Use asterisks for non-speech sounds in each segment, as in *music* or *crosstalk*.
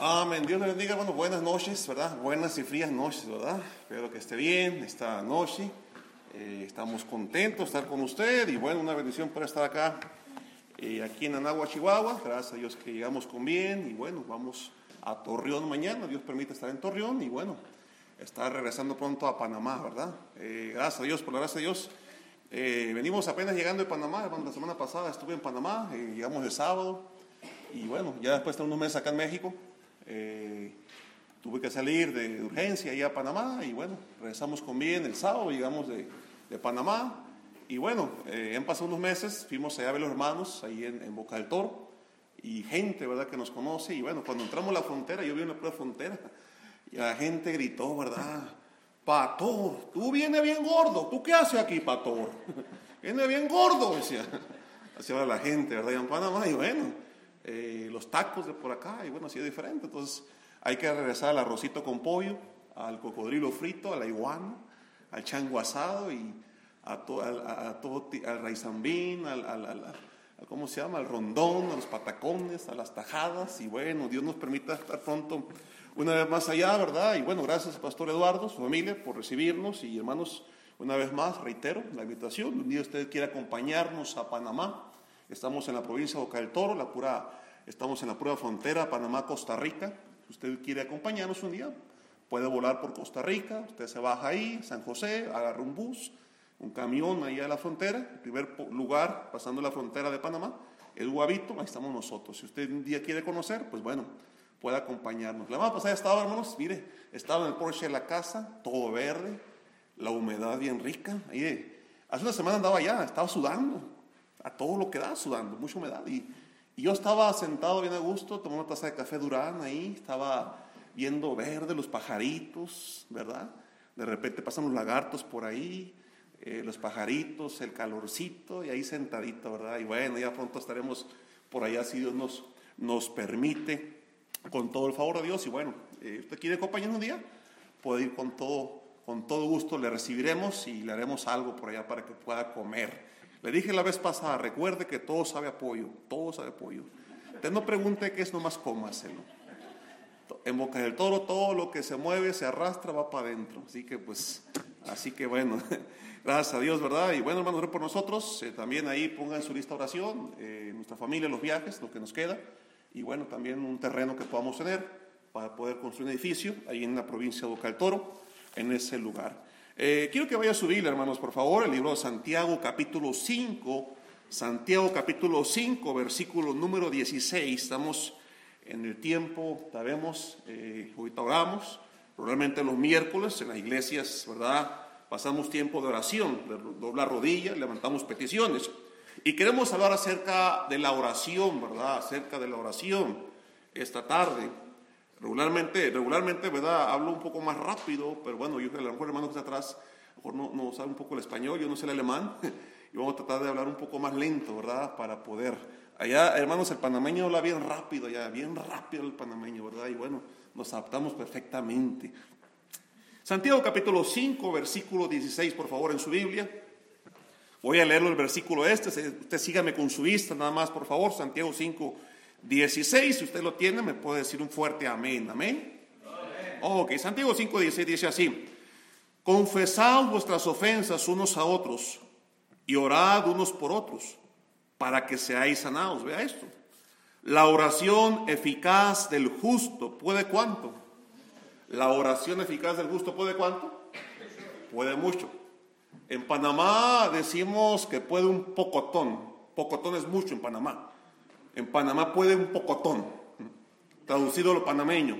Amén. Dios le bendiga, bueno, buenas noches, ¿verdad? Buenas y frías noches, ¿verdad? Espero que esté bien esta noche. Eh, estamos contentos de estar con usted y bueno, una bendición por estar acá, eh, aquí en Anagua, Chihuahua. Gracias a Dios que llegamos con bien y bueno, vamos a Torreón mañana. Dios permite estar en Torreón y bueno, estar regresando pronto a Panamá, ¿verdad? Eh, gracias a Dios, por la gracia de Dios. venimos apenas llegando de Panamá, la semana pasada estuve en Panamá, llegamos el sábado y bueno, ya después de unos meses acá en México. Eh, tuve que salir de urgencia allá a Panamá y bueno, regresamos con bien el sábado, llegamos de, de Panamá y bueno, eh, han pasado unos meses, fuimos allá a ver los hermanos ahí en, Boca del Toro y gente, ¿verdad?, que nos conoce y bueno, cuando entramos a la frontera, yo vi una prueba frontera y la gente gritó, ¿verdad? Pastor, tú vienes bien gordo, ¿tú qué haces aquí, pastor? Viene bien gordo, decía. Así la gente, ¿verdad? en Panamá y bueno, eh, los tacos de por acá, y bueno, ha sido diferente. Entonces hay que regresar al arrocito con pollo, al cocodrilo frito, a la iguana, al chango asado y a, todo, al raizambín, al, al, ¿cómo se llama? Al rondón, a los patacones, a las tajadas. Y bueno, Dios nos permita estar pronto una vez más allá, ¿verdad? Y bueno, gracias Pastor Eduardo, su familia, por recibirnos. Y hermanos, una vez más, reitero la invitación. Un día usted quiere acompañarnos a Panamá. Estamos en la provincia de Boca del Toro, la pura Estamos en la prueba frontera Panamá-Costa Rica. Si usted quiere acompañarnos un día, puede volar por Costa Rica. Usted se baja ahí, San José, agarra un bus, un camión ahí a la frontera. El primer lugar, pasando la frontera de Panamá, el Guavito, ahí estamos nosotros. Si usted un día quiere conocer, pues bueno, puede acompañarnos. La semana pasada estaba, hermanos, mire, estaba en el Porsche de la casa, todo verde, la humedad bien rica. Ahí, hace una semana andaba allá, estaba sudando, a todo lo que da, sudando, mucha humedad. Y yo estaba sentado bien a gusto, tomando una taza de café Durán ahí, estaba viendo verde los pajaritos, ¿verdad? De repente pasan los lagartos por ahí, eh, los pajaritos, el calorcito, y ahí sentadito, ¿verdad? Y bueno, ya pronto estaremos por allá si Dios nos, nos permite, con todo el favor de Dios. Y bueno, eh, ¿usted quiere acompañarnos un día? Puede ir con todo, con todo gusto, le recibiremos y le haremos algo por allá para que pueda comer. Le dije la vez pasada, recuerde que todo sabe apoyo, todo sabe apoyo. Usted no pregunte qué es, nomás cómaselo. En Boca del Toro todo lo que se mueve, se arrastra, va para adentro. Así que pues, así que bueno, *laughs* gracias a Dios, ¿verdad? Y bueno, hermanos, por nosotros. Eh, también ahí pongan su lista oración, eh, nuestra familia, los viajes, lo que nos queda. Y bueno, también un terreno que podamos tener para poder construir un edificio ahí en la provincia de Boca del Toro, en ese lugar. Eh, quiero que vaya a subir, hermanos, por favor, el libro de Santiago capítulo 5, Santiago capítulo 5, versículo número 16. Estamos en el tiempo, sabemos, eh, ahorita oramos, probablemente los miércoles en las iglesias, ¿verdad? Pasamos tiempo de oración, de rodillas, levantamos peticiones. Y queremos hablar acerca de la oración, ¿verdad? Acerca de la oración esta tarde. Regularmente, regularmente, ¿verdad? Hablo un poco más rápido, pero bueno, yo a lo mejor el hermano que está atrás, a lo mejor no, no sabe un poco el español, yo no sé el alemán, *laughs* y vamos a tratar de hablar un poco más lento, ¿verdad? Para poder. Allá, hermanos, el panameño habla bien rápido, ya, bien rápido el panameño, ¿verdad? Y bueno, nos adaptamos perfectamente. Santiago capítulo 5, versículo 16, por favor, en su Biblia. Voy a leerlo el versículo este, usted sígame con su vista, nada más, por favor, Santiago 5, 16, si usted lo tiene, me puede decir un fuerte amén. Amén. Ok, Santiago 5, 16 dice así. Confesad vuestras ofensas unos a otros y orad unos por otros para que seáis sanados. Vea esto. La oración eficaz del justo puede cuánto? La oración eficaz del justo puede cuánto? Puede mucho. En Panamá decimos que puede un pocotón. Pocotón es mucho en Panamá. En Panamá puede un pocotón, traducido lo panameño.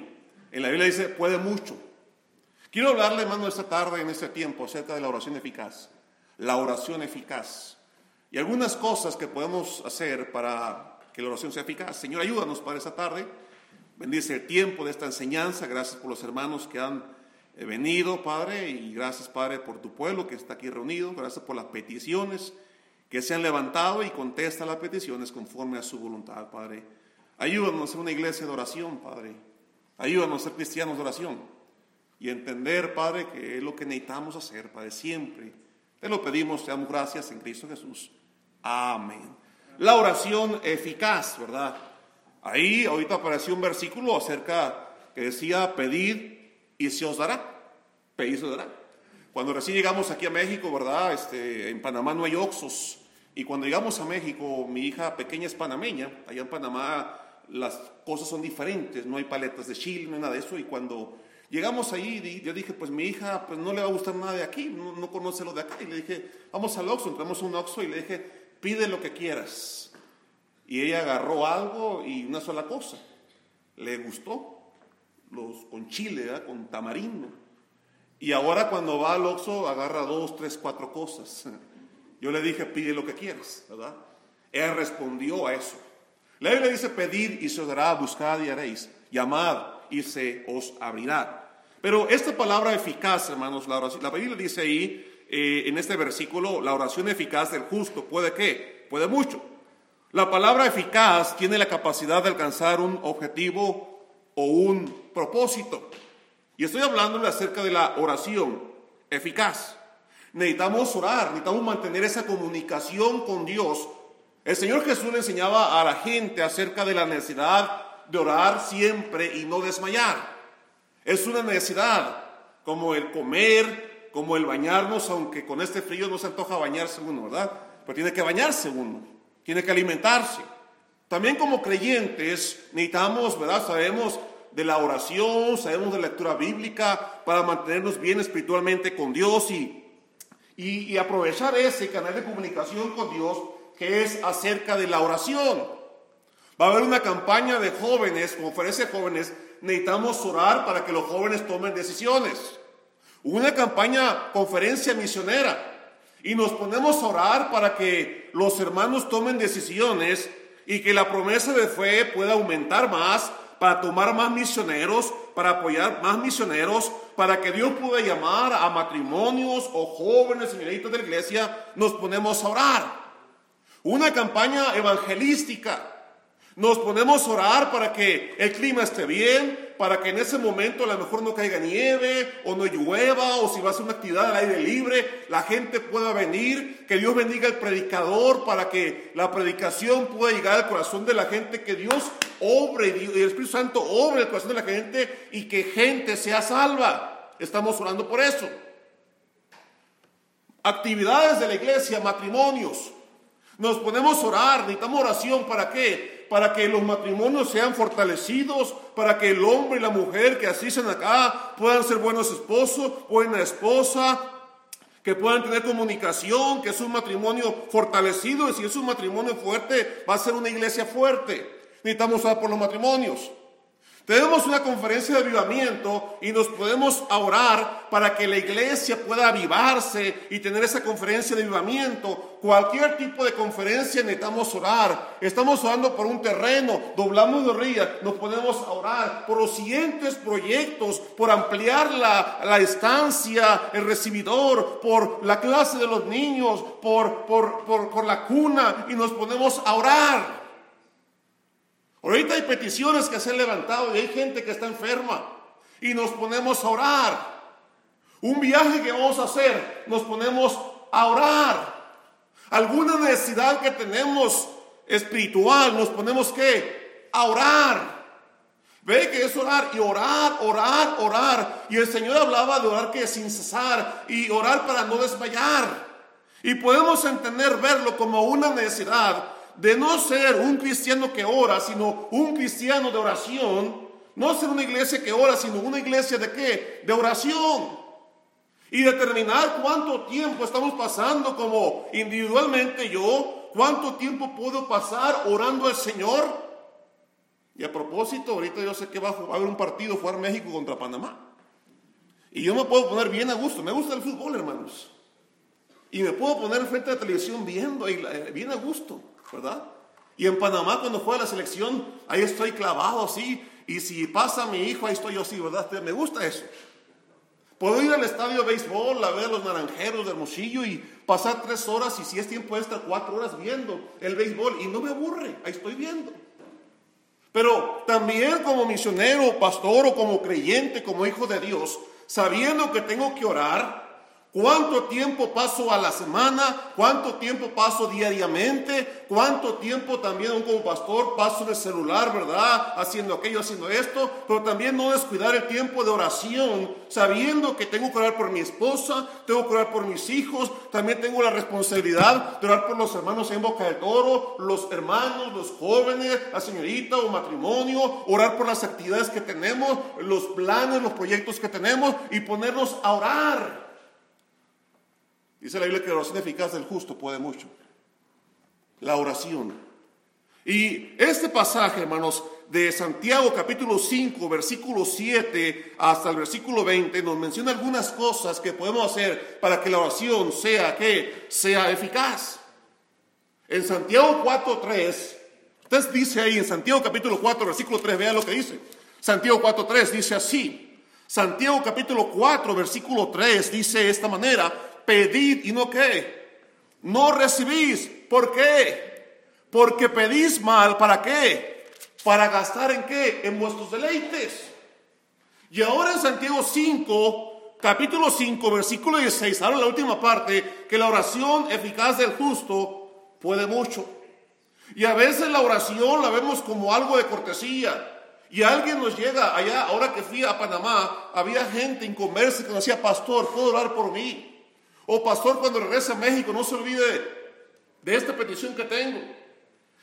En la Biblia dice puede mucho. Quiero hablarle, hermano, esta tarde, en este tiempo, acerca de la oración eficaz. La oración eficaz. Y algunas cosas que podemos hacer para que la oración sea eficaz. Señor, ayúdanos para esta tarde. Bendice el tiempo de esta enseñanza. Gracias por los hermanos que han eh, venido, Padre. Y gracias, Padre, por tu pueblo que está aquí reunido. Gracias por las peticiones que se han levantado y contesta las peticiones conforme a su voluntad, Padre. Ayúdanos a ser una iglesia de oración, Padre. Ayúdanos a ser cristianos de oración y entender, Padre, que es lo que necesitamos hacer, Padre, siempre. Te lo pedimos, te damos gracias en Cristo Jesús. Amén. La oración eficaz, ¿verdad? Ahí ahorita apareció un versículo acerca que decía, pedid y se os dará. Pedid y se os dará. Cuando recién llegamos aquí a México, ¿verdad? Este, en Panamá no hay oxos. Y cuando llegamos a México, mi hija pequeña es panameña. Allá en Panamá las cosas son diferentes. No hay paletas de chile, no hay nada de eso. Y cuando llegamos ahí, yo dije, pues mi hija pues no le va a gustar nada de aquí. No, conoce lo de acá. Y le dije, vamos al oxo. Entramos a un oxo y le dije, pide lo que quieras. Y ella agarró algo y una sola cosa. Le gustó. Los con chile, ¿verdad? con tamarindo. Y ahora cuando va al Oxxo agarra dos, tres, cuatro cosas. Yo le dije, pide lo que quieras, ¿verdad? Él respondió a eso. La Biblia dice, pedir y se os dará, buscad y haréis, llamad y se os abrirá. Pero esta palabra eficaz, hermanos, la, la Biblia dice ahí, eh, en este versículo, la oración eficaz del justo, ¿puede qué? Puede mucho. La palabra eficaz tiene la capacidad de alcanzar un objetivo o un propósito. Y estoy hablándole acerca de la oración eficaz. Necesitamos orar, necesitamos mantener esa comunicación con Dios. El Señor Jesús le enseñaba a la gente acerca de la necesidad de orar siempre y no desmayar. Es una necesidad, como el comer, como el bañarnos, aunque con este frío no se antoja bañarse uno, ¿verdad? Pero tiene que bañarse uno, tiene que alimentarse. También como creyentes necesitamos, ¿verdad? Sabemos de la oración, sabemos de lectura bíblica para mantenernos bien espiritualmente con Dios y, y, aprovechar ese canal de comunicación con Dios que es acerca de la oración. Va a haber una campaña de jóvenes, conferencia de jóvenes, necesitamos orar para que los jóvenes tomen decisiones. Una campaña, conferencia misionera, y nos ponemos a orar para que los hermanos tomen decisiones y que la promesa de fe pueda aumentar más para tomar más misioneros, para apoyar más misioneros, para que Dios pueda llamar a matrimonios o jóvenes señoritas de la iglesia, nos ponemos a orar. Una campaña evangelística. Nos ponemos a orar para que el clima esté bien, para que en ese momento a lo mejor no caiga nieve o no llueva o si va a ser una actividad al aire libre, la gente pueda venir, que Dios bendiga al predicador para que la predicación pueda llegar al corazón de la gente, que Dios obre y el Espíritu Santo obre el corazón de la gente y que gente sea salva. Estamos orando por eso. Actividades de la iglesia, matrimonios. Nos ponemos a orar, necesitamos oración para qué? Para que los matrimonios sean fortalecidos, para que el hombre y la mujer que asisten acá puedan ser buenos esposos, buena esposa, que puedan tener comunicación, que es un matrimonio fortalecido y si es un matrimonio fuerte, va a ser una iglesia fuerte. Necesitamos orar por los matrimonios. Tenemos una conferencia de avivamiento y nos podemos orar para que la iglesia pueda avivarse y tener esa conferencia de avivamiento. Cualquier tipo de conferencia necesitamos orar. Estamos orando por un terreno, doblamos de ría, nos podemos orar por los siguientes proyectos, por ampliar la, la estancia, el recibidor, por la clase de los niños, por, por, por, por la cuna y nos podemos a orar. Ahorita hay peticiones que se han levantado y hay gente que está enferma y nos ponemos a orar. Un viaje que vamos a hacer, nos ponemos a orar. Alguna necesidad que tenemos espiritual, nos ponemos que a orar. Ve que es orar y orar, orar, orar. Y el Señor hablaba de orar que sin cesar y orar para no desmayar. Y podemos entender, verlo como una necesidad de no ser un cristiano que ora, sino un cristiano de oración, no ser una iglesia que ora, sino una iglesia de qué? De oración. Y determinar cuánto tiempo estamos pasando como individualmente yo, cuánto tiempo puedo pasar orando al Señor. Y a propósito, ahorita yo sé que va a haber un partido, jugar México contra Panamá. Y yo me puedo poner bien a gusto. Me gusta el fútbol, hermanos. Y me puedo poner frente a la televisión viendo, eh, bien a gusto. ¿Verdad? Y en Panamá cuando juega la selección, ahí estoy clavado así, y si pasa mi hijo, ahí estoy yo así, ¿verdad? Me gusta eso. Puedo ir al estadio de béisbol a ver los naranjeros de Hermosillo y pasar tres horas y si es tiempo extra, cuatro horas viendo el béisbol y no me aburre, ahí estoy viendo. Pero también como misionero, pastor o como creyente, como hijo de Dios, sabiendo que tengo que orar, ¿Cuánto tiempo paso a la semana? ¿Cuánto tiempo paso diariamente? ¿Cuánto tiempo también como pastor paso en el celular, verdad? Haciendo aquello, haciendo esto. Pero también no descuidar el tiempo de oración, sabiendo que tengo que orar por mi esposa, tengo que orar por mis hijos, también tengo la responsabilidad de orar por los hermanos en Boca del Toro, los hermanos, los jóvenes, la señorita o matrimonio, orar por las actividades que tenemos, los planes, los proyectos que tenemos y ponernos a orar. Dice la Biblia que la oración eficaz del justo puede mucho. La oración. Y este pasaje, hermanos, de Santiago capítulo 5, versículo 7 hasta el versículo 20, nos menciona algunas cosas que podemos hacer para que la oración sea que sea eficaz. En Santiago 4, 3, usted dice ahí en Santiago capítulo 4, versículo 3, vea lo que dice. Santiago 4, 3 dice así. Santiago capítulo 4, versículo 3 dice de esta manera, pedid y no qué, no recibís. ¿Por qué? Porque pedís mal, ¿para qué? Para gastar en qué? En vuestros deleites. Y ahora en Santiago 5, capítulo 5, versículo 16, ahora la última parte, que la oración eficaz del justo puede mucho. Y a veces la oración la vemos como algo de cortesía. Y alguien nos llega allá, ahora que fui a Panamá, había gente en comercio que nos decía, pastor, ¿puedo orar por mí? O pastor, cuando regrese a México, no se olvide de esta petición que tengo.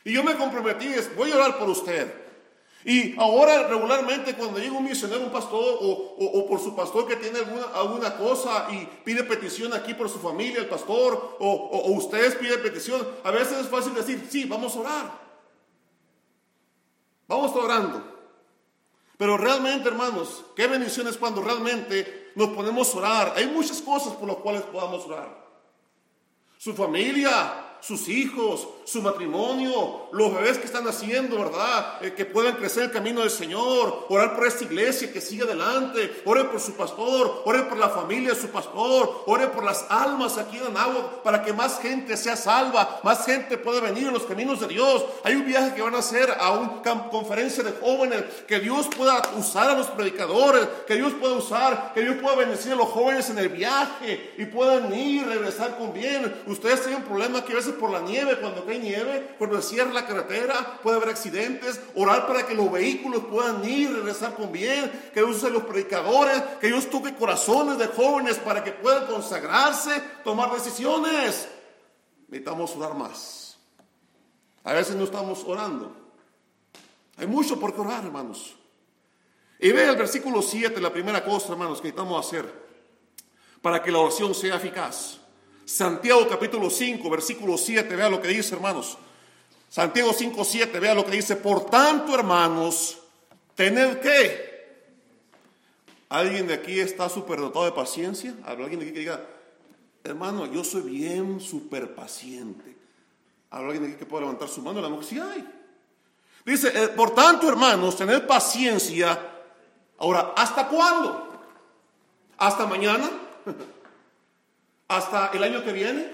Y yo me comprometí, voy a orar por usted. Y ahora regularmente cuando llega un misionero, un pastor o, por su pastor que tiene alguna, alguna, cosa y pide petición aquí por su familia, el pastor, o, o ustedes piden petición, a veces es fácil decir, sí, vamos a orar. Vamos orando. Pero realmente, hermanos, qué bendición es cuando realmente nos ponemos a orar. Hay muchas cosas por las cuales podamos orar. Su familia, sus hijos, su matrimonio, los bebés que están naciendo, ¿verdad? Eh, que puedan crecer el camino del Señor, orar por esta iglesia que siga adelante, oren por su pastor, oren por la familia de su pastor, oren por las almas aquí en agua para que más gente sea salva, más gente pueda venir en los caminos de Dios. Hay un viaje que van a hacer a una conferencia de jóvenes, que Dios pueda usar a los predicadores, que Dios pueda usar, que Dios pueda bendecir a los jóvenes en el viaje y puedan ir, regresar con bien. Ustedes tienen un problema que a veces por la nieve, cuando cae nieve, cuando cierra la carretera, puede haber accidentes, orar para que los vehículos puedan ir, regresar con bien, que Dios use los predicadores, que Dios toque corazones de jóvenes para que puedan consagrarse, tomar decisiones. Necesitamos orar más. A veces no estamos orando. Hay mucho por orar, hermanos. Y ve el versículo 7, la primera cosa, hermanos, que necesitamos hacer para que la oración sea eficaz. Santiago capítulo 5, versículo 7, vea lo que dice, hermanos. Santiago 5, 7, vea lo que dice. Por tanto, hermanos, tened que. ¿Alguien de aquí está superdotado de paciencia? ¿Alguien de aquí que diga, hermano, yo soy bien súper paciente? alguien de aquí que pueda levantar su mano? La mujer, sí hay. Dice, eh, por tanto, hermanos, tened paciencia. Ahora, ¿hasta cuándo? ¿Hasta mañana? *laughs* hasta el año que viene,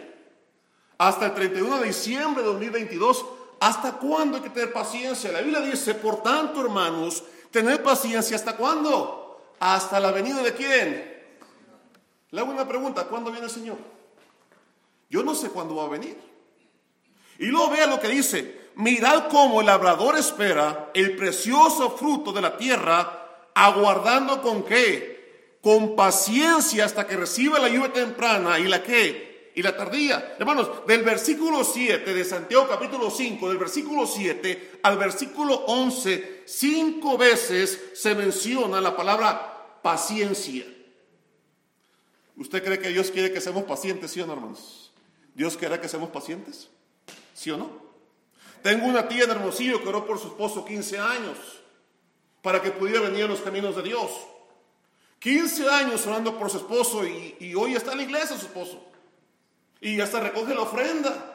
hasta el 31 de diciembre de 2022. ¿Hasta cuándo hay que tener paciencia? La Biblia dice, por tanto, hermanos, tener paciencia, ¿hasta cuándo? Hasta la venida de quién. Le hago una pregunta, ¿cuándo viene el Señor? Yo no sé cuándo va a venir. Y luego vea lo que dice, mirad cómo el labrador espera el precioso fruto de la tierra, aguardando con qué? Con paciencia hasta que reciba la lluvia temprana y la que y la tardía. Hermanos, del versículo 7 de Santiago capítulo 5, del versículo 7 al versículo 11, cinco veces se menciona la palabra paciencia. ¿Usted cree que Dios quiere que seamos pacientes, sí o no, hermanos? ¿Dios quiere que seamos pacientes? ¿Sí o no? Tengo una tía en Hermosillo que oró por su esposo 15 años para que pudiera venir a los caminos de Dios. 15 años orando por su esposo y, hoy está en la iglesia su esposo. Y hasta recoge la ofrenda.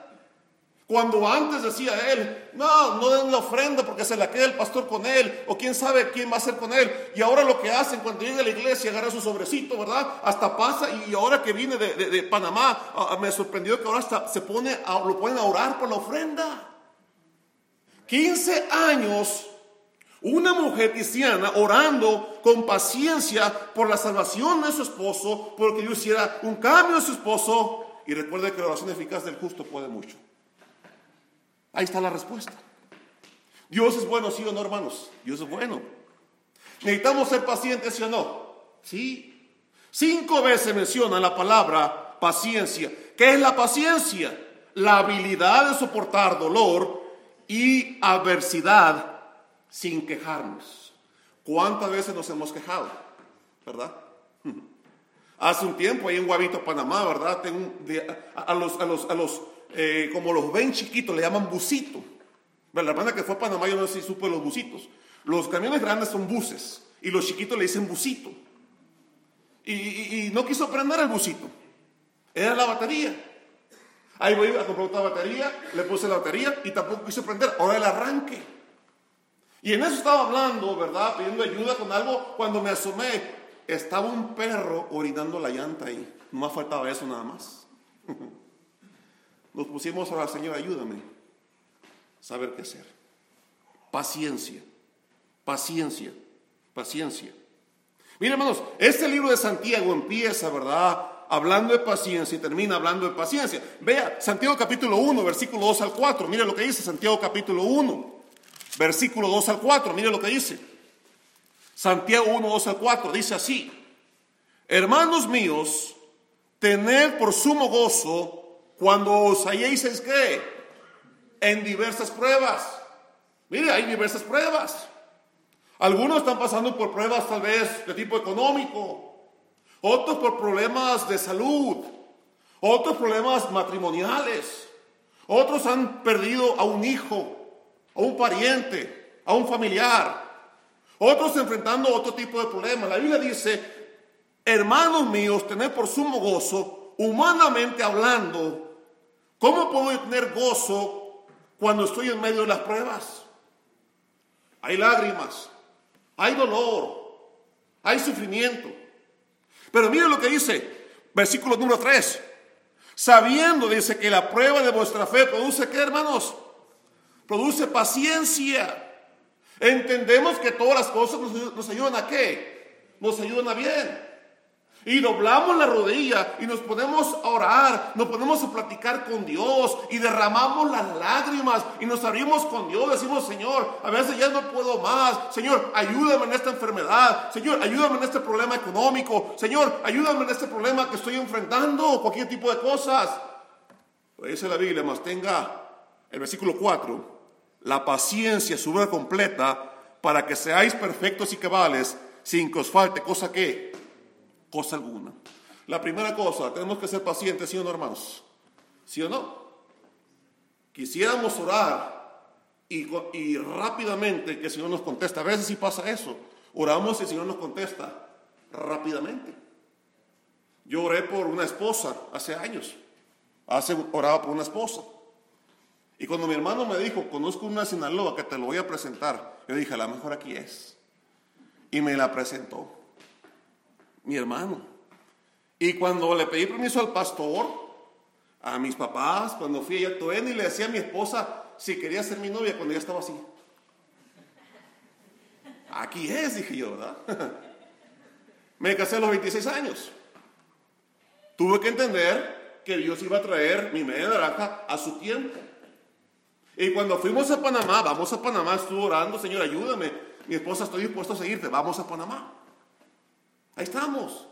Cuando antes decía él, no, no den la ofrenda porque se la queda el pastor con él, o quién sabe quién va a ser con él. Y ahora lo que hacen cuando llega a la iglesia, agarra su sobrecito, ¿verdad? Hasta pasa, y ahora que viene de, Panamá, me sorprendió que ahora hasta se pone lo ponen a orar por la ofrenda. 15 años Una mujer cristiana orando con paciencia por la salvación de su esposo, porque Dios hiciera un cambio en su esposo. Y recuerde que la oración eficaz del justo puede mucho. Ahí está la respuesta. Dios es bueno, sí o no, hermanos. Dios es bueno. Necesitamos ser pacientes, sí o no. Sí. Cinco veces menciona la palabra paciencia. ¿Qué es la paciencia? La habilidad de soportar dolor y adversidad sin quejarnos. ¿Cuántas veces nos hemos quejado? ¿Verdad? *laughs* Hace un tiempo ahí en Guavito, Panamá, ¿verdad? A, los, a los, a los eh, como los ven chiquitos, le llaman busito. La hermana que fue a Panamá, yo no sé si supo los busitos. Los camiones grandes son buses y los chiquitos le dicen busito. Y, no quiso prender el busito. Era la batería. Ahí voy a comprar otra batería, le puse la batería y tampoco quiso prender. Ahora el arranque. Y en eso estaba hablando, ¿verdad? Pidiendo ayuda con algo. Cuando me asomé, estaba un perro orinando la llanta ahí. No me faltaba eso nada más. *laughs* Nos pusimos a la Señor, ayúdame. Saber qué hacer. Paciencia, paciencia, paciencia. Miren, hermanos, este libro de Santiago empieza, ¿verdad? Hablando de paciencia y termina hablando de paciencia. Vea, Santiago capítulo 1, versículo 2 al 4. Mire lo que dice Santiago capítulo 1 versículo 2 al 4, mire lo que dice. Santiago 1, 2 al 4, dice así, hermanos míos, tened por sumo gozo cuando os halléis ¿qué? en diversas pruebas. Mire, hay diversas pruebas. Algunos están pasando por pruebas tal vez de tipo económico, otros por problemas de salud, otros problemas matrimoniales, otros han perdido a un hijo, a un pariente, a un familiar. Otros enfrentando otro tipo de problemas. La Biblia dice, hermanos míos, tener por sumo gozo, humanamente hablando, ¿cómo puedo tener gozo cuando estoy en medio de las pruebas? Hay lágrimas, hay dolor, hay sufrimiento. Pero mire lo que dice, versículo número 3. Sabiendo, dice, que la prueba de vuestra fe produce, ¿qué hermanos? Produce paciencia. Entendemos que todas las cosas nos, ayudan a qué? Nos ayudan a bien. Y doblamos la rodilla y nos ponemos a orar, nos ponemos a platicar con Dios y derramamos las lágrimas y nos abrimos con Dios. Decimos, Señor, a veces ya no puedo más. Señor, ayúdame en esta enfermedad. Señor, ayúdame en este problema económico. Señor, ayúdame en este problema que estoy enfrentando, cualquier tipo de cosas. dice la Biblia, más tenga el versículo 4 la paciencia, su vida completa, para que seáis perfectos y cabales, sin que os falte cosa que, cosa alguna. La primera cosa, tenemos que ser pacientes, ¿sí o no, hermanos? ¿Sí o no? Quisiéramos orar y, y rápidamente que el Señor nos contesta. A veces sí pasa eso. Oramos y el Señor nos contesta rápidamente. Yo oré por una esposa hace años. Hace oraba por una esposa. Y cuando mi hermano me dijo, conozco una Sinaloa que te lo voy a presentar, yo dije, a lo mejor aquí es. Y me la presentó mi hermano. Y cuando le pedí permiso al pastor, a mis papás, cuando fui a Toen y le decía a mi esposa si quería ser mi novia cuando ya estaba así. Aquí es, dije yo, ¿verdad? *laughs* me casé a los 26 años. Tuve que entender que Dios iba a traer mi media naranja a su tiempo. Y cuando fuimos a Panamá, vamos a Panamá, estuvo orando, Señor, ayúdame. Mi esposa, estoy dispuesto a seguirte, vamos a Panamá. Ahí estamos.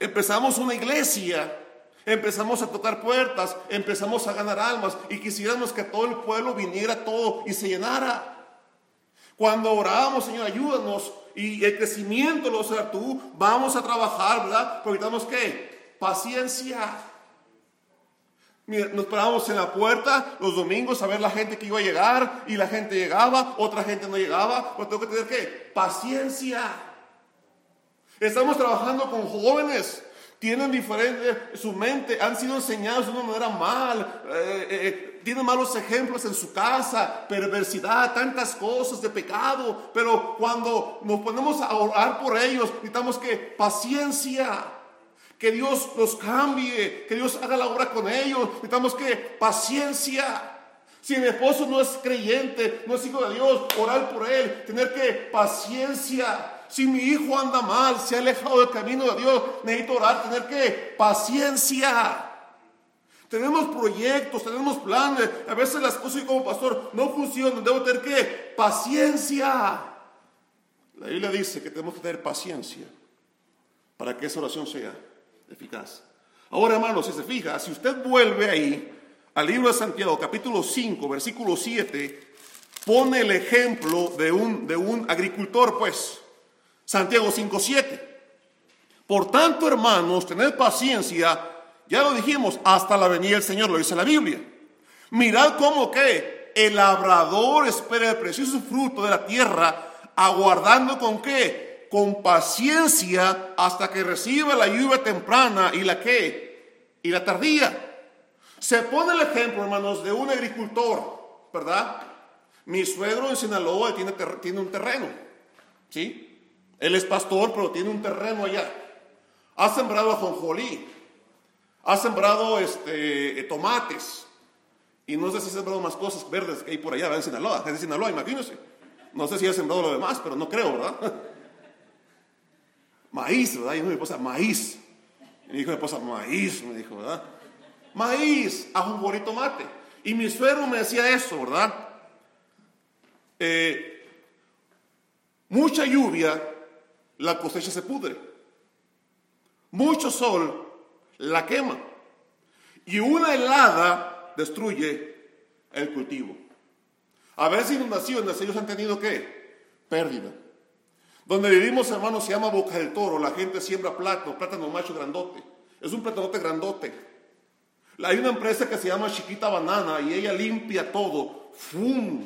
Empezamos una iglesia, empezamos a tocar puertas, empezamos a ganar almas y quisiéramos que todo el pueblo viniera todo y se llenara. Cuando orábamos, Señor, ayúdanos y el crecimiento lo será tú, vamos a trabajar, ¿verdad? Porque tenemos que paciencia. Nos parábamos en la puerta los domingos a ver la gente que iba a llegar y la gente llegaba, otra gente no llegaba. Pues tengo que tener que paciencia. Estamos trabajando con jóvenes, tienen diferente su mente, han sido enseñados de una manera mal, eh, eh, tienen malos ejemplos en su casa, perversidad, tantas cosas de pecado. Pero cuando nos ponemos a orar por ellos, necesitamos que paciencia. Que Dios los cambie, que Dios haga la obra con ellos. Necesitamos que paciencia. Si mi esposo no es creyente, no es hijo de Dios, orar por él, tener que paciencia. Si mi hijo anda mal, se ha alejado del camino de Dios, necesito orar, tener que paciencia. Tenemos proyectos, tenemos planes. A veces las cosas como pastor no funcionan. Debo tener que paciencia. La Biblia dice que tenemos que tener paciencia para que esa oración sea eficaz. Ahora, hermanos, si se fija, si usted vuelve ahí al libro de Santiago, capítulo 5, versículo 7, pone el ejemplo de un, de un agricultor, pues. Santiago 5, 7. Por tanto, hermanos, tened paciencia, ya lo dijimos, hasta la venida del Señor, lo dice la Biblia. Mirad cómo que el labrador espera el precioso fruto de la tierra, aguardando con qué? Con paciencia hasta que reciba la lluvia temprana y la qué? Y la tardía. Se pone el ejemplo, hermanos, de un agricultor, ¿verdad? Mi suegro en Sinaloa tiene, tiene un terreno, ¿sí? Él es pastor, pero tiene un terreno allá. Ha sembrado ajonjolí, ha sembrado este, tomates, y no sé si ha sembrado más cosas verdes que hay por allá, en Sinaloa, en Sinaloa, imagínense. No sé si ha sembrado lo demás, pero no creo, ¿verdad? *laughs* Maíz, ¿verdad? Y mi esposa, maíz. Y me dijo mi esposa, maíz, me dijo, ¿verdad? Maíz, ajonjolí, tomate. Y mi suegro me decía eso, ¿verdad? Eh, mucha lluvia, la cosecha se pudre. Mucho sol la quema. Y una helada destruye el cultivo. A veces inundaciones ellos han tenido qué? Pérdida. Donde vivimos, hermanos, se llama Boca del Toro. La gente siembra plátano, plátano macho grandote. Es un plátanote grandote. Hay una empresa que se llama Chiquita Banana y ella limpia todo. ¡Fum!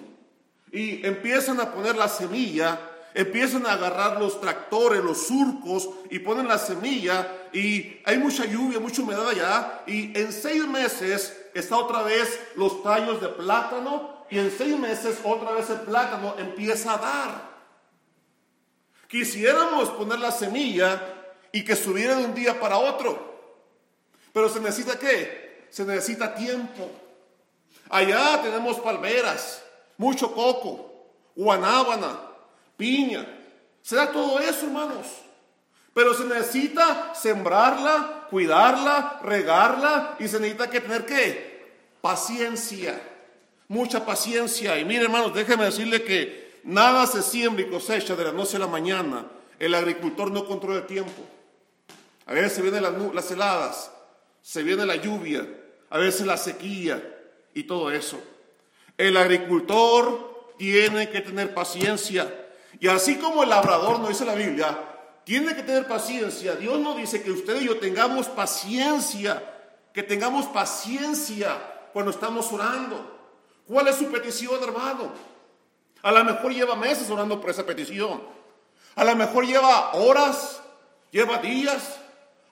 Y empiezan a poner la semilla empiezan a agarrar los tractores, los surcos y ponen la semilla y hay mucha lluvia, mucha humedad allá y en seis meses está otra vez los tallos de plátano y en seis meses otra vez el plátano empieza a dar. Quisiéramos poner la semilla y que subiera de un día para otro, pero se necesita qué? Se necesita tiempo. Allá tenemos palmeras, mucho coco, guanábana, piña. Se da todo eso, hermanos. Pero se necesita sembrarla, cuidarla, regarla y se necesita tener qué? Paciencia. Mucha paciencia. Y mire, hermanos, déjeme decirle que nada se siembra y cosecha de la noche a la mañana. El agricultor no controla el tiempo. A veces se vienen las, heladas, se viene la lluvia, a veces la sequía y todo eso. El agricultor tiene que tener paciencia. Y así como el labrador, no dice la Biblia, tiene que tener paciencia. Dios no dice que usted y yo tengamos paciencia, que tengamos paciencia cuando estamos orando. ¿Cuál es su petición, hermano? A lo mejor lleva meses orando por esa petición. A lo mejor lleva horas, lleva días,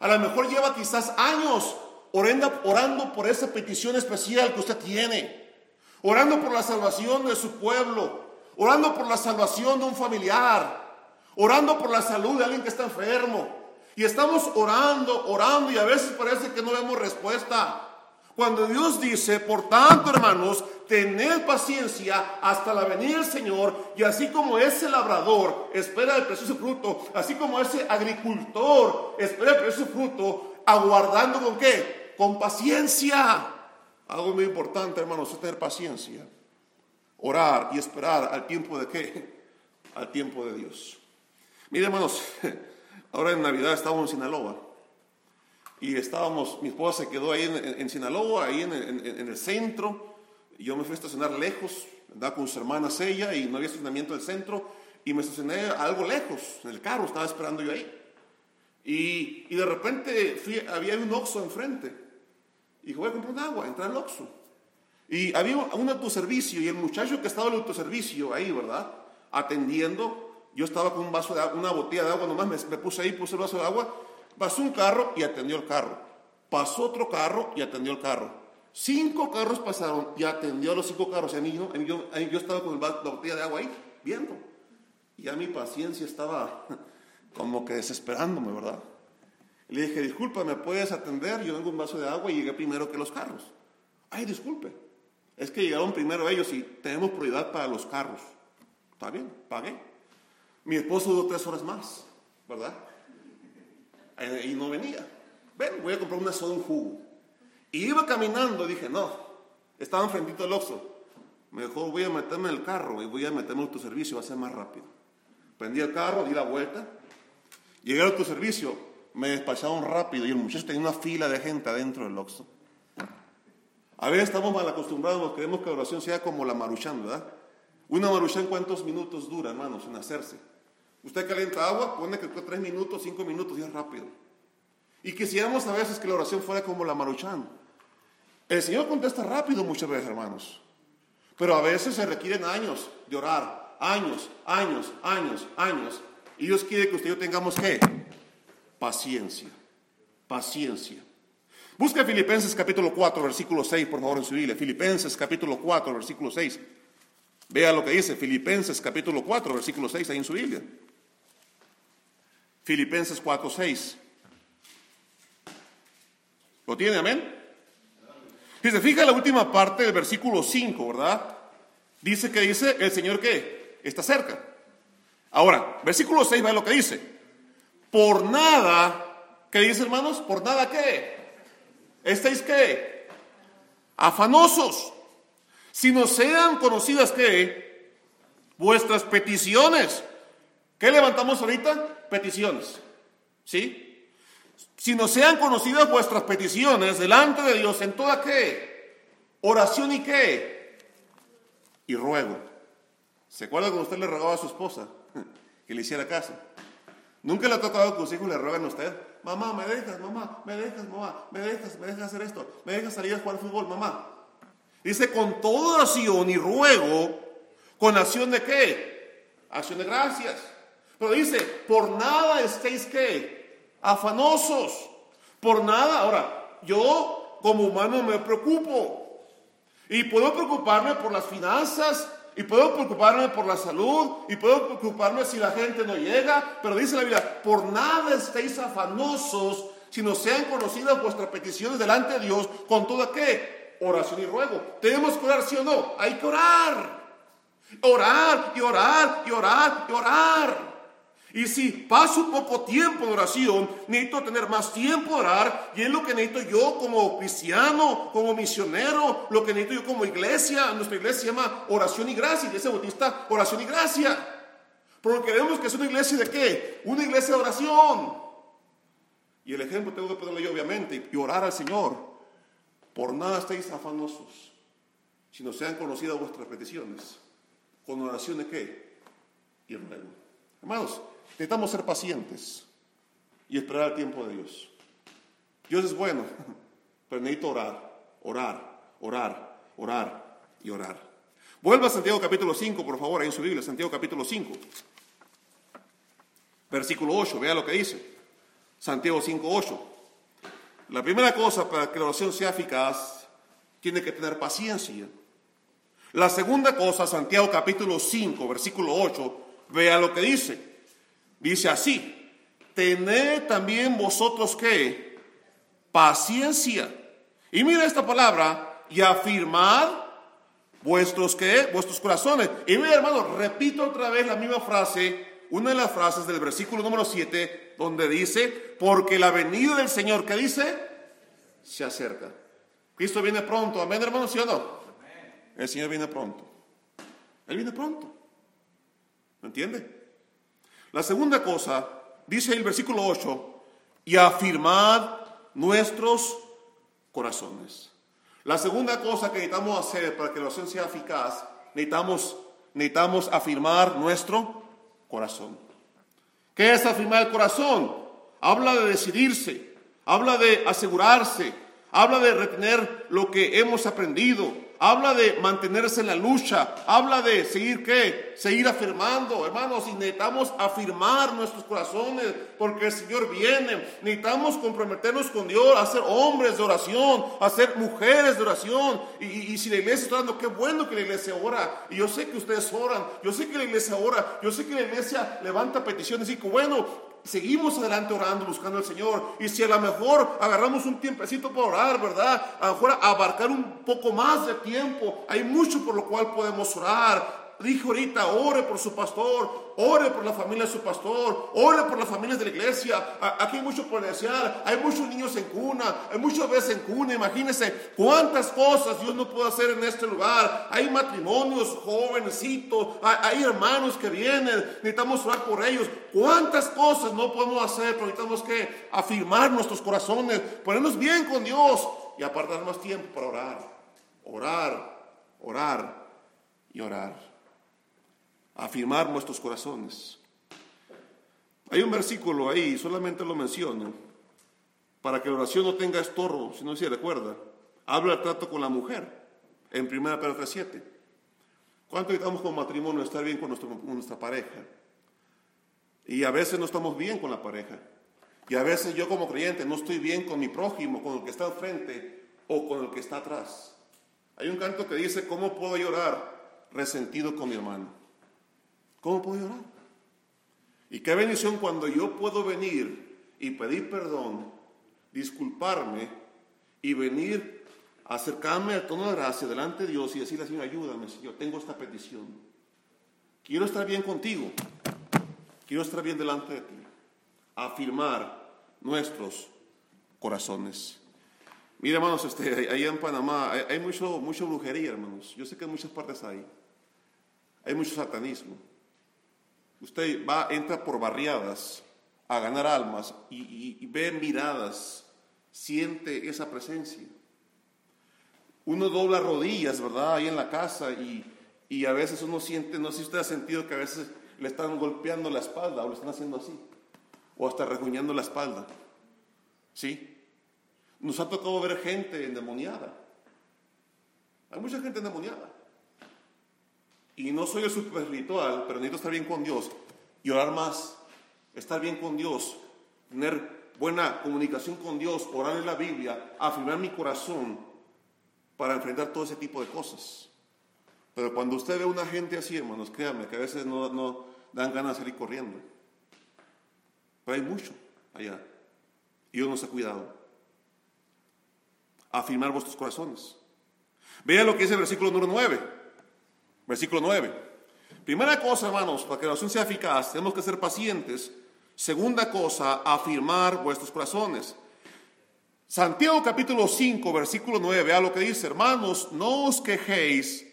a lo mejor lleva quizás años orando, orando por esa petición especial que usted tiene. Orando por la salvación de su pueblo, orando por la salvación de un familiar, orando por la salud de alguien que está enfermo. Y estamos orando, orando y a veces parece que no vemos respuesta. Cuando Dios dice, por tanto hermanos, tened paciencia hasta la venida del Señor y así como ese labrador espera el precioso fruto, así como ese agricultor espera el precioso fruto, aguardando con qué? Con paciencia. Algo muy importante hermanos es tener paciencia orar y esperar al tiempo de qué? Al tiempo de Dios. Mire, hermanos, *laughs* ahora en Navidad estábamos en Sinaloa y estábamos, mi esposa se quedó ahí en, Sinaloa, ahí en, el centro. Yo me fui a estacionar lejos, andaba con sus hermanas ella y no había estacionamiento del centro y me estacioné algo lejos, en el carro, estaba esperando yo ahí. Y, y de repente fui, había un Oxxo enfrente. Y dije, voy a comprar un agua, entré al Oxxo. Y había un autoservicio y el muchacho que estaba en el autoservicio ahí, ¿verdad? Atendiendo, yo estaba con un vaso de agua, una botella de agua, nomás me, puse ahí, puse el vaso de agua, pasó un carro y atendió el carro. Pasó otro carro y atendió el carro. Cinco carros pasaron y atendió a los cinco carros. Y a mí, yo, yo, estaba con la botella de agua ahí, viendo. Y ya mi paciencia estaba *laughs* como que desesperándome, ¿verdad? Le dije, disculpa, ¿me puedes atender? Yo tengo un vaso de agua y llegué primero que los carros. Ay, disculpe. Es que llegaron primero ellos y tenemos prioridad para los carros. Está bien, pagué. Mi esposo duró tres horas más, ¿verdad? Eh, y no venía. Ven, voy a comprar una soda, un jugo. Y iba caminando, dije, no, estaba enfrentito del Oxxo. Mejor voy a meterme en el carro y voy a meterme en autoservicio, va a ser más rápido. Prendí el carro, di la vuelta. Llegué al autoservicio, me despacharon rápido y el muchacho tenía una fila de gente adentro del Oxxo. A veces estamos mal acostumbrados, queremos que la oración sea como la maruchan, ¿verdad? Una maruchan, ¿cuántos minutos dura, hermanos, en hacerse? Usted calienta agua, pone que tres minutos, cinco minutos, y es rápido. Y quisiéramos a veces que la oración fuera como la maruchan. El Señor contesta rápido muchas veces, hermanos. Pero a veces se requieren años de orar, años, años, años, años. Y Dios quiere que usted y yo tengamos qué? Paciencia, paciencia. Busca Filipenses capítulo 4, versículo 6, por favor, en su Biblia. Filipenses capítulo 4, versículo 6. Vea lo que dice Filipenses capítulo 4, versículo 6, ahí en su Biblia. Filipenses 4, 6. ¿Lo tiene, amén? Si se fija la última parte del versículo 5, ¿verdad? Dice que dice el Señor que está cerca. Ahora, versículo 6 ve lo que dice. Por nada, ¿qué dice hermanos? Por nada qué. ¿Estáis qué? Afanosos. Si no sean conocidas qué? Vuestras peticiones. ¿Qué levantamos ahorita? Peticiones. ¿Sí? Si no sean conocidas vuestras peticiones delante de Dios en toda qué? Oración y qué? Y ruego. ¿Se acuerda cuando usted le rogaba a su esposa *laughs* que le hiciera caso? Nunca le ha tocado que sus hijos le rueguen a usted. Mamá, me dejas, mamá, me dejas, mamá, me dejas, me dejas hacer esto, me dejas salir a jugar fútbol, mamá. Dice, con toda oración y ruego, con acción de qué? Acción de gracias. Pero dice, por nada estéis afanosos por nada. Ahora, yo como humano me preocupo y puedo preocuparme por las finanzas y puedo preocuparme por la salud y puedo preocuparme si la gente no llega, pero dice la Biblia, por nada estéis afanosos, sino sean conocidas vuestras peticiones delante de Dios con toda qué? Oración y ruego. ¿Tenemos que orar sí o no? Hay que orar. Orar y orar y orar orar. Y si paso poco tiempo de oración, necesito tener más tiempo de orar. Y es lo que necesito yo como cristiano, como misionero, lo que necesito yo como iglesia. Nuestra iglesia se llama oración y gracia. Iglesia bautista, oración y gracia. Porque queremos que es una iglesia de qué? Una iglesia de oración. Y el ejemplo tengo que ponerlo yo, obviamente, y orar al Señor. Por nada estéis afanosos, si no sean conocidas vuestras peticiones. ¿Con oración de qué? Y ruego. Hermanos, Necesitamos ser pacientes y esperar el tiempo de Dios. Dios es bueno, pero necesito orar, orar, orar, orar y orar. Vuelva a Santiago capítulo 5, por favor, ahí en su Biblia, Santiago capítulo 5. Versículo 8, vea lo que dice. Santiago 5, 8. La primera cosa para que la oración sea eficaz, tiene que tener paciencia. La segunda cosa, Santiago capítulo 5, versículo 8, vea lo que dice. Dice así, tened también vosotros que paciencia. Y mira esta palabra, y afirmad vuestros que vuestros corazones. Y mira hermano, repito otra vez la misma frase, una de las frases del versículo número 7, donde dice, porque la venida del Señor, ¿qué dice? Se acerca. Cristo viene pronto, amén hermano, ¿sí o no? El Señor viene pronto. Él viene pronto. ¿Me entiende? La segunda cosa, dice el versículo 8, y afirmad nuestros corazones. La segunda cosa que necesitamos hacer para que la oración sea eficaz, necesitamos, necesitamos afirmar nuestro corazón. ¿Qué es afirmar el corazón? Habla de decidirse, habla de asegurarse, habla de retener lo que hemos aprendido, habla de mantenerse en la lucha, habla de seguir qué, seguir afirmando, hermanos, y necesitamos afirmar nuestros corazones porque el Señor viene, necesitamos comprometernos con Dios a ser hombres de oración, a ser mujeres de oración, y, si la iglesia está orando, qué bueno que la iglesia ora, y yo sé que ustedes oran, yo sé que la iglesia ora, yo sé que la iglesia levanta peticiones y que bueno, seguimos adelante orando, buscando al Señor. Y si a lo mejor agarramos un tiempecito para orar, ¿verdad? A lo mejor abarcar un poco más de tiempo. Hay mucho por lo cual podemos orar dijo ahorita, ore por su pastor, ore por la familia de su pastor, ore por las familias de la iglesia. Aquí hay mucho desear, hay muchos niños en cuna, hay muchos bebés en cuna. Imagínense cuántas cosas Dios no puede hacer en este lugar. Hay matrimonios jovencitos, hay, hermanos que vienen, necesitamos orar por ellos. Cuántas cosas no podemos hacer, pero necesitamos que afirmar nuestros corazones, ponernos bien con Dios y apartar más tiempo para orar, orar, orar y orar afirmar nuestros corazones. Hay un versículo ahí, solamente lo menciono, para que la oración no tenga estorbo, si no se recuerda. Habla el trato con la mujer, en 1 Pedro 7. ¿Cuánto necesitamos como matrimonio estar bien con, con nuestra pareja? Y a veces no estamos bien con la pareja. Y a veces yo como creyente no estoy bien con mi prójimo, con el que está al frente o con el que está atrás. Hay un canto que dice, ¿cómo puedo llorar resentido con mi hermano? ¿Cómo puedo orar? Y qué bendición cuando yo puedo venir y pedir perdón, disculparme y venir, acercarme al tono de gracia delante de Dios y decirle, Señor, ayúdame, Señor, tengo esta petición. Quiero estar bien contigo. Quiero estar bien delante de ti. Afirmar nuestros corazones. Mira, hermanos, este, ahí en Panamá hay, hay, mucho, mucho brujería, hermanos. Yo sé que en muchas partes hay. Hay mucho satanismo. Usted va, entra por barriadas a ganar almas y, ve miradas, siente esa presencia. Uno dobla rodillas, ¿verdad? Ahí en la casa y, y a veces uno siente, no sé si usted ha sentido que a veces le están golpeando la espalda o le están haciendo así, o hasta reguñando la espalda. ¿Sí? Nos ha tocado ver gente endemoniada. Hay mucha gente endemoniada y no soy el super espiritual, pero necesito estar bien con Dios y orar más, estar bien con Dios, tener buena comunicación con Dios, orar en la Biblia, afirmar mi corazón para enfrentar todo ese tipo de cosas. Pero cuando usted ve a una gente así, hermanos, créanme que a veces no, dan ganas de salir corriendo. Pero hay mucho allá. Y Dios nos ha cuidado. Afirmar vuestros corazones. Vea lo que dice el versículo número 9. Versículo 9. Primera cosa, hermanos, para que la oración sea eficaz, tenemos que ser pacientes. Segunda cosa, afirmar vuestros corazones. Santiago capítulo 5, versículo 9, vea lo que dice, hermanos, no os quejéis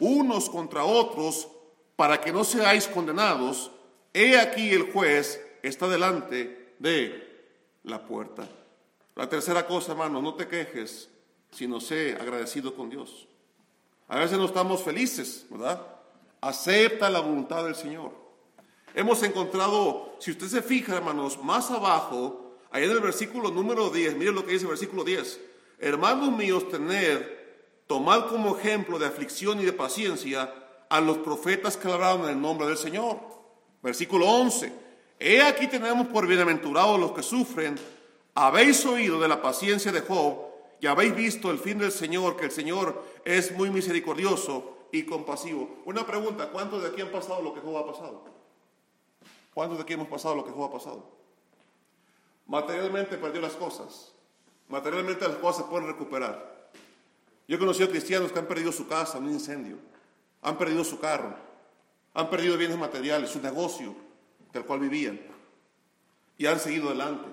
unos contra otros para que no seáis condenados. He aquí el juez está delante de la puerta. La tercera cosa, hermanos, no te quejes, sino sé agradecido con Dios. A veces no estamos felices, ¿verdad? Acepta la voluntad del Señor. Hemos encontrado, si usted se fija, hermanos, más abajo, ahí en el versículo número 10, miren lo que dice el versículo 10. Hermanos míos, tened, tomad como ejemplo de aflicción y de paciencia a los profetas que hablaron en el nombre del Señor. Versículo 11. He aquí tenemos por bienaventurados los que sufren. Habéis oído de la paciencia de Job y habéis visto el fin del Señor, que el Señor es muy misericordioso y compasivo. Una pregunta, ¿cuántos de aquí han pasado lo que Job ha pasado? ¿Cuántos de aquí hemos pasado lo que Job ha pasado? Materialmente perdió las cosas. Materialmente las cosas se pueden recuperar. Yo he conocido cristianos que han perdido su casa en un incendio, han perdido su carro, han perdido bienes materiales, su negocio del cual vivían y han seguido adelante.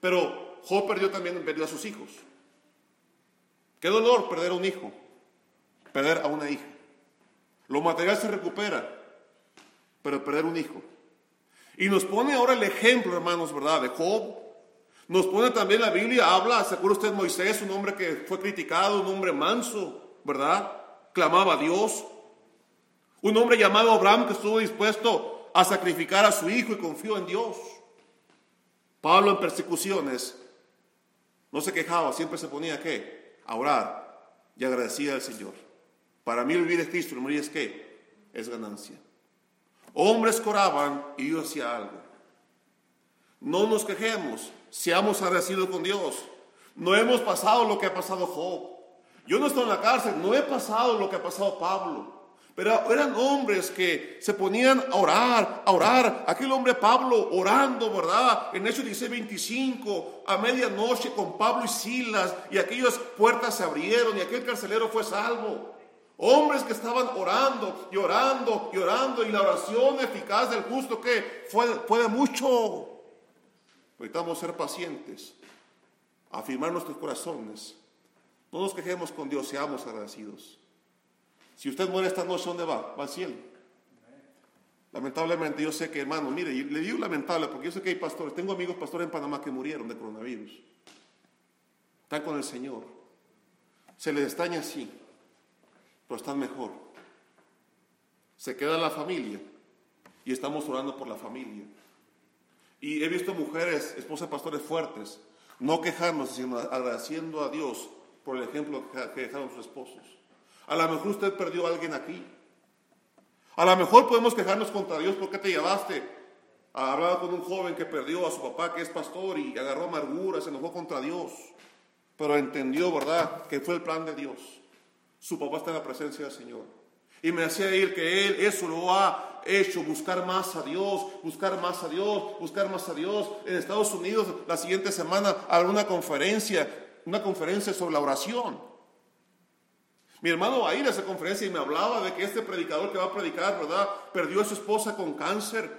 Pero Job perdió también, perdió a sus hijos. Qué dolor perder a un hijo, perder a una hija. Lo material se recupera, pero perder un hijo. Y nos pone ahora el ejemplo, hermanos, ¿verdad? De Job. Nos pone también la Biblia, habla, ¿se acuerda usted Moisés, un hombre que fue criticado, un hombre manso, ¿verdad? Clamaba a Dios. Un hombre llamado Abraham que estuvo dispuesto a sacrificar a su hijo y confió en Dios. Pablo en persecuciones no se quejaba, siempre se ponía ¿qué? A orar y agradecía al Señor. Para mí vivir es Cristo, morir es qué? Es ganancia. Hombres coraban y yo hacía algo. No nos quejemos, seamos agradecidos con Dios. No hemos pasado lo que ha pasado Job. Yo no estoy en la cárcel, no he pasado lo que ha pasado Pablo. Pero eran hombres que se ponían a orar, a orar. Aquel hombre Pablo orando, ¿verdad? En Hechos 16, 25, a medianoche con Pablo y Silas, y aquellas puertas se abrieron y aquel carcelero fue salvo. Hombres que estaban orando y orando y orando, y la oración eficaz del justo que fue, fue de mucho. Necesitamos ser pacientes, afirmar nuestros corazones. No nos quejemos con Dios, seamos agradecidos. Si usted muere esta noche, ¿dónde va? Va al cielo. Lamentablemente, yo sé que, hermano, mire, le digo lamentable porque yo sé que hay pastores, tengo amigos pastores en Panamá que murieron de coronavirus. Están con el Señor. Se les extraña así, pero están mejor. Se queda la familia y estamos orando por la familia. Y he visto mujeres, esposas de pastores fuertes, no quejarnos, sino agradeciendo a Dios por el ejemplo que dejaron sus esposos. A lo mejor usted perdió a alguien aquí. A lo mejor podemos quejarnos contra Dios porque te llevaste. Hablaba con un joven que perdió a su papá que es pastor y agarró amargura, se enojó contra Dios. Pero entendió, ¿verdad?, que fue el plan de Dios. Su papá está en la presencia del Señor. Y me hacía ir que él eso lo ha hecho, buscar más a Dios, buscar más a Dios, buscar más a Dios. En Estados Unidos la siguiente semana habrá una conferencia, una conferencia sobre la oración. Mi hermano va a ir a esa conferencia y me hablaba de que este predicador que va a predicar, ¿verdad? Perdió a su esposa con cáncer.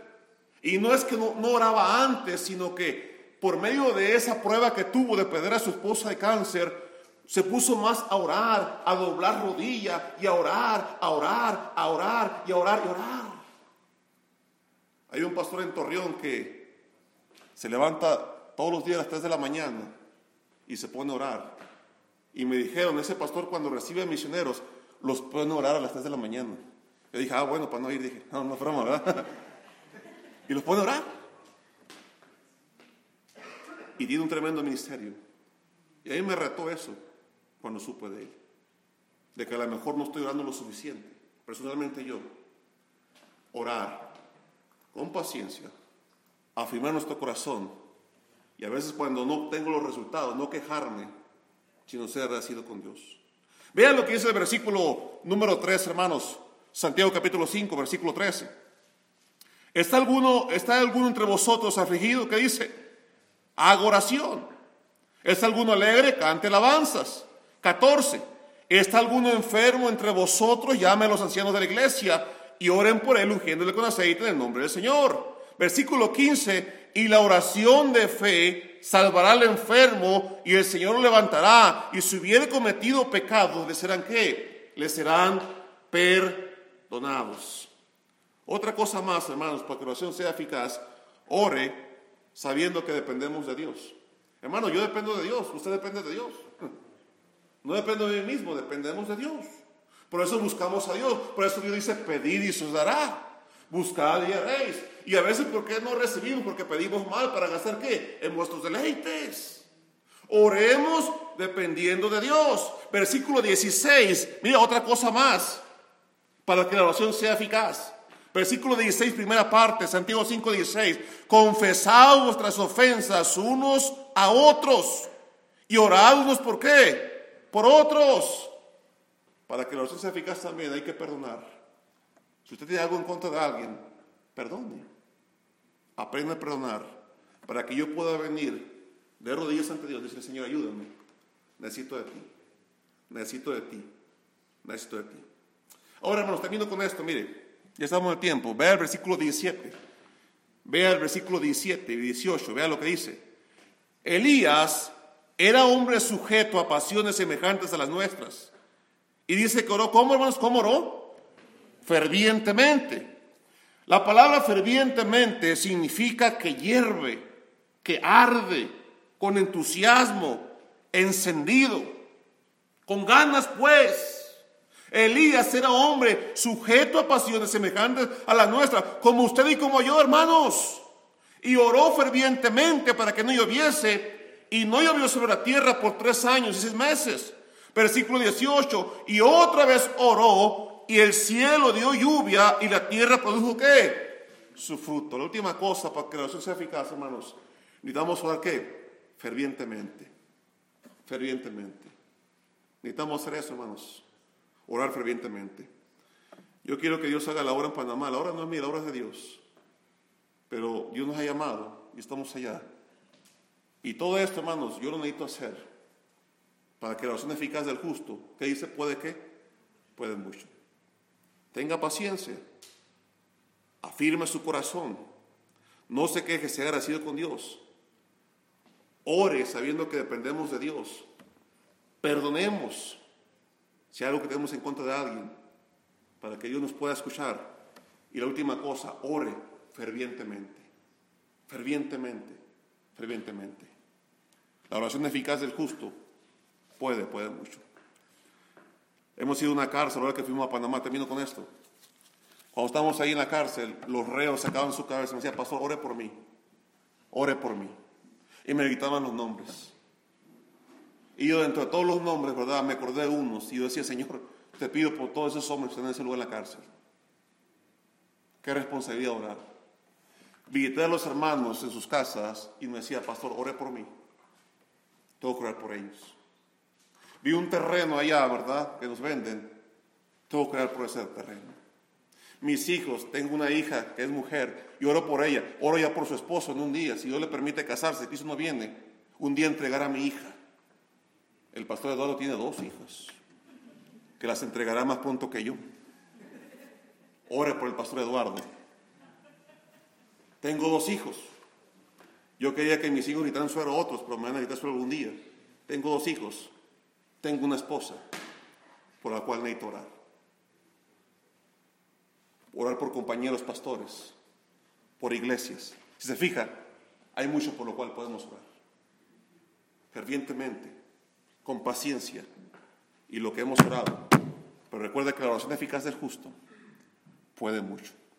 Y no es que no, oraba antes, sino que por medio de esa prueba que tuvo de perder a su esposa de cáncer, se puso más a orar, a doblar rodilla y a orar, a orar, a orar y a orar y a orar. Hay un pastor en Torreón que se levanta todos los días a las 3 de la mañana y se pone a orar. Y me dijeron, ese pastor cuando recibe misioneros, los pueden orar a las 3 de la mañana. Yo dije, ah, bueno, para no ir, dije, no, no broma, ¿verdad? *laughs* y los pueden orar. Y tiene un tremendo ministerio. Y ahí me retó eso cuando supe de él. De que a lo mejor no estoy orando lo suficiente. Personalmente yo. Orar con paciencia. Afirmar nuestro corazón. Y a veces cuando no tengo los resultados, no quejarme sino ser agradecido con Dios. Vean lo que dice el versículo número 3, hermanos. Santiago capítulo 5, versículo 13. ¿Está alguno, ¿Está alguno entre vosotros afligido? ¿Qué dice? Haga oración. ¿Está alguno alegre? Cante alabanzas. 14. ¿Está alguno enfermo entre vosotros? Llame a los ancianos de la iglesia y oren por él ungiéndole con aceite en el nombre del Señor. Versículo 15. Y la oración de fe salvará al enfermo y el Señor lo levantará. Y si hubiere cometido pecado, ¿le serán qué? Le serán perdonados. Otra cosa más, hermanos, para que la oración sea eficaz, ore sabiendo que dependemos de Dios. Hermano, yo dependo de Dios, usted depende de Dios. *laughs* No dependo de mí mismo, dependemos de Dios. Por eso buscamos a Dios. Por eso Dios dice, pedir y se os dará. Buscad y haréis. Y a veces, ¿por qué no recibimos? Porque pedimos mal para gastar qué? En vuestros deleites. Oremos dependiendo de Dios. Versículo 16. Mira, otra cosa más. Para que la oración sea eficaz. Versículo 16, primera parte, Santiago 5, 16. Confesad vuestras ofensas unos a otros. Y orad unos por qué? Por otros. Para que la oración sea eficaz también hay que perdonar. Si usted tiene algo en contra de alguien, perdone. Aprenda a perdonar para que yo pueda venir de rodillas ante Dios y decir, Señor, ayúdame. Necesito de ti. Necesito de ti. Necesito de ti. Ahora, hermanos, termino con esto. Mire, ya estamos en tiempo. Vea el versículo 17. Vea el versículo 17 y 18. Vea lo que dice. Elías era hombre sujeto a pasiones semejantes a las nuestras. Y dice que oró. ¿Cómo, hermanos? ¿Cómo oró? fervientemente. La palabra fervientemente significa que hierve, que arde, con entusiasmo, encendido, con ganas pues. Elías era hombre sujeto a pasiones semejantes a las nuestras, como usted y como yo, hermanos. Y oró fervientemente para que no lloviese, y no llovió sobre la tierra por tres años y seis meses. Versículo 18, y otra vez oró y el cielo dio lluvia y la tierra produjo qué? Su fruto. La última cosa para que la oración sea eficaz, hermanos, necesitamos orar qué? Fervientemente. Fervientemente. Necesitamos hacer eso, hermanos. Orar fervientemente. Yo quiero que Dios haga la obra en Panamá. La obra no es mía, la obra es de Dios. Pero Dios nos ha llamado y estamos allá. Y todo esto, hermanos, yo lo necesito hacer para que la oración eficaz del justo, ¿qué dice? ¿Puede qué? Puede mucho. Tenga paciencia. Afirme su corazón. No se queje, sea agradecido con Dios. Ore sabiendo que dependemos de Dios. Perdonemos si hay algo que tenemos en contra de alguien, para que Dios nos pueda escuchar. Y la última cosa, ore fervientemente. Fervientemente, fervientemente. La oración eficaz del justo puede, puede mucho. Hemos ido a una cárcel, ahora que fuimos a Panamá, termino con esto. Cuando estábamos ahí en la cárcel, los reos sacaban su cabeza y me decían, pastor, ore por mí, ore por mí. Y me gritaban los nombres. Y yo dentro de todos los nombres, ¿verdad? Me acordé de unos y yo decía, Señor, te pido por todos esos hombres que están en ese lugar en la cárcel. Qué responsabilidad orar. Visité a los hermanos en sus casas y me decía, pastor, ore por mí. Tengo que orar por ellos. Vi un terreno allá, ¿verdad? Que nos venden. Tengo que orar por ese terreno mis hijos, tengo una hija que es mujer y oro por ella, oro ya por su esposo en un día, si Dios le permite casarse, si eso no viene, un día entregar a mi hija. El pastor Eduardo tiene dos hijas, que las entregará más pronto que yo. Ore por el pastor Eduardo. Tengo dos hijos. Yo quería que mis hijos necesitaran suero a otros, pero me van a necesitar suero algún día. Tengo dos hijos. Tengo una esposa por la cual necesito orar orar por compañeros pastores, por iglesias. Si se fija, hay mucho por lo cual podemos orar. Fervientemente, con paciencia y lo que hemos orado. Pero recuerda que la oración eficaz del justo puede mucho.